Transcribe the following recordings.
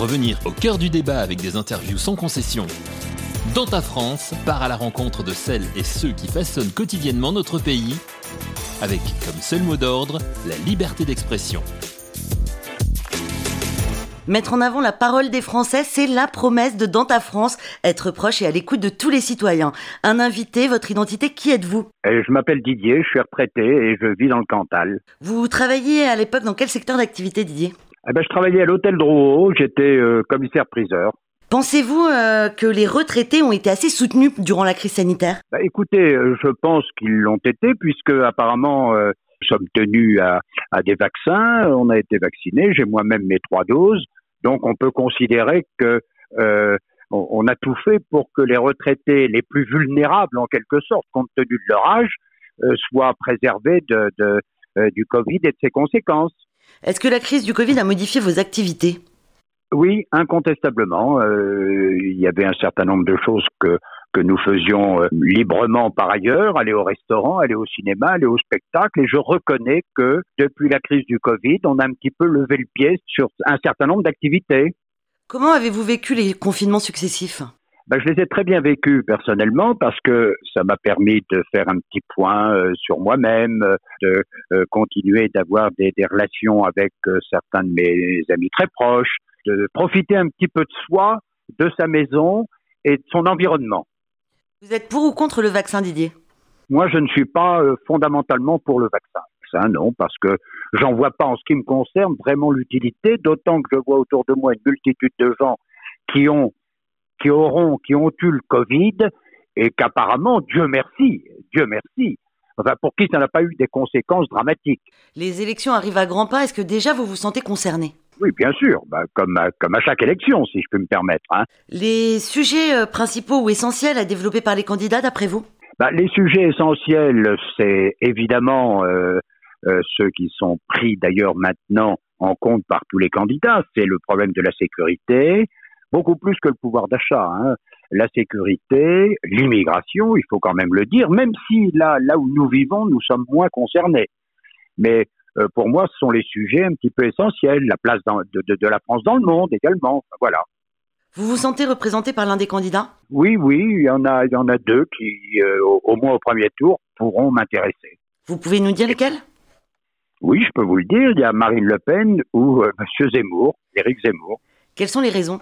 Revenir au cœur du débat avec des interviews sans concession. Dans ta France, part à la rencontre de celles et ceux qui façonnent quotidiennement notre pays, avec comme seul mot d'ordre la liberté d'expression. Mettre en avant la parole des Français, c'est la promesse de Dans ta France, être proche et à l'écoute de tous les citoyens. Un invité, votre identité, qui êtes-vous? Euh, Je m'appelle Didier, je suis retraité et je vis dans le Cantal. Vous travailliez à l'époque dans quel secteur d'activité, Didier? Eh ben, je travaillais à l'hôtel Drouot, j'étais euh, commissaire-priseur. Pensez-vous euh, que les retraités ont été assez soutenus durant la crise sanitaire? Bah, écoutez, euh, je pense qu'ils l'ont été puisque apparemment euh, nous sommes tenus à, à des vaccins, on a été vaccinés, j'ai moi-même mes trois doses, donc on peut considérer que euh, on, on a tout fait pour que les retraités les plus vulnérables en quelque sorte, compte tenu de leur âge, soient préservés de, de, du Covid et de ses conséquences. Est-ce que la crise du Covid a modifié vos activités? Oui, incontestablement. euh, il y avait un certain nombre de choses que que nous faisions euh, librement par ailleurs, aller au restaurant, aller au cinéma, aller au spectacle. Et je reconnais que depuis la crise du Covid, on a un petit peu levé le pied sur un certain nombre d'activités. Comment avez-vous vécu les confinements successifs? Ben, je les ai très bien vécus personnellement parce que ça m'a permis de faire un petit point euh, sur moi-même, de euh, continuer d'avoir des, des relations avec euh, certains de mes amis très proches, de profiter un petit peu de soi, de sa maison et de son environnement. Vous êtes pour ou contre le vaccin, Didier? Moi, je ne suis pas fondamentalement pour le vaccin. Ça, non, parce que j'en vois pas en ce qui me concerne vraiment l'utilité, d'autant que je vois autour de moi une multitude de gens qui ont, qui auront, qui ont eu le Covid et qu'apparemment, Dieu merci, Dieu merci, enfin pour qui ça n'a pas eu des conséquences dramatiques. Les élections arrivent à grands pas, est-ce que déjà vous vous sentez concerné? Oui, bien sûr, bah, comme, à, comme à chaque élection, si je peux me permettre. Hein. Les sujets euh, principaux ou essentiels à développer par les candidats, d'après vous? Bah, les sujets essentiels, c'est évidemment euh, euh, ceux qui sont pris d'ailleurs maintenant en compte par tous les candidats. C'est le problème de la sécurité, beaucoup plus que le pouvoir d'achat. Hein. La sécurité, l'immigration, il faut quand même le dire, même si là, là où nous vivons, nous sommes moins concernés. Mais euh, pour moi, ce sont les sujets un petit peu essentiels, la place dans- de, de- de la France dans le monde également. Voilà. Vous vous sentez représenté par l'un des candidats? Oui, oui, il y en a, il y en a deux qui, euh, au, au moins au premier tour, pourront m'intéresser. Vous pouvez nous dire lesquels? Oui, je peux vous le dire, il y a Marine Le Pen ou euh, Monsieur Zemmour, Éric Zemmour. Quelles sont les raisons?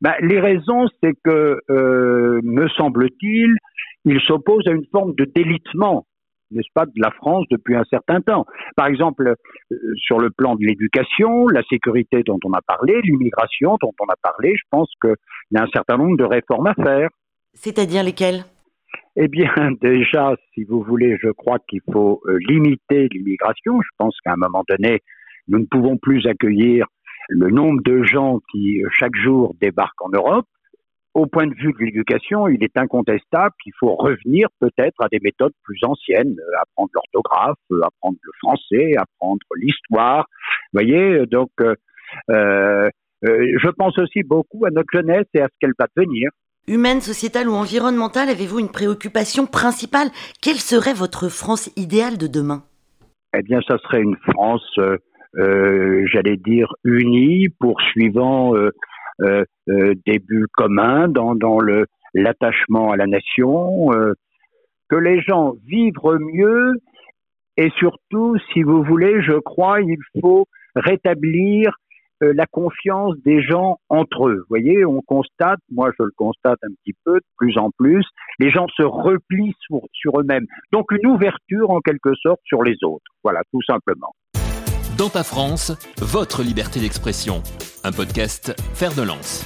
Ben, les raisons, c'est que, euh, me semble-t-il, il s'oppose à une forme de délitement, n'est-ce pas, de la France depuis un certain temps. Par exemple, euh, sur le plan de l'éducation, la sécurité dont on a parlé, l'immigration dont on a parlé, je pense qu'il y a un certain nombre de réformes à faire. C'est-à-dire lesquels Eh bien, déjà, si vous voulez, je crois qu'il faut euh, limiter l'immigration. Je pense qu'à un moment donné, nous ne pouvons plus accueillir le nombre de gens qui, euh, chaque jour, débarquent en Europe. Au point de vue de l'éducation, il est incontestable qu'il faut revenir peut-être à des méthodes plus anciennes, euh, apprendre l'orthographe, euh, apprendre le français, apprendre l'histoire. Vous voyez, donc, euh, euh, euh, je pense aussi beaucoup à notre jeunesse et à ce qu'elle va devenir. Humaine, sociétale ou environnementale, avez-vous une préoccupation principale? Quelle serait votre France idéale de demain? Eh bien, ça serait une France, euh, j'allais dire, unie, poursuivant euh, euh, euh, des buts communs dans, dans le l'attachement à la nation, euh, que les gens vivent mieux et surtout, si vous voulez, je crois, il faut rétablir euh, la confiance des gens entre eux. Vous voyez, on constate, moi je le constate un petit peu de plus en plus, les gens se replient sur eux-mêmes. Donc une ouverture en quelque sorte sur les autres. Voilà, tout simplement. Dans ta France, votre liberté d'expression. Un podcast Faire de Lance.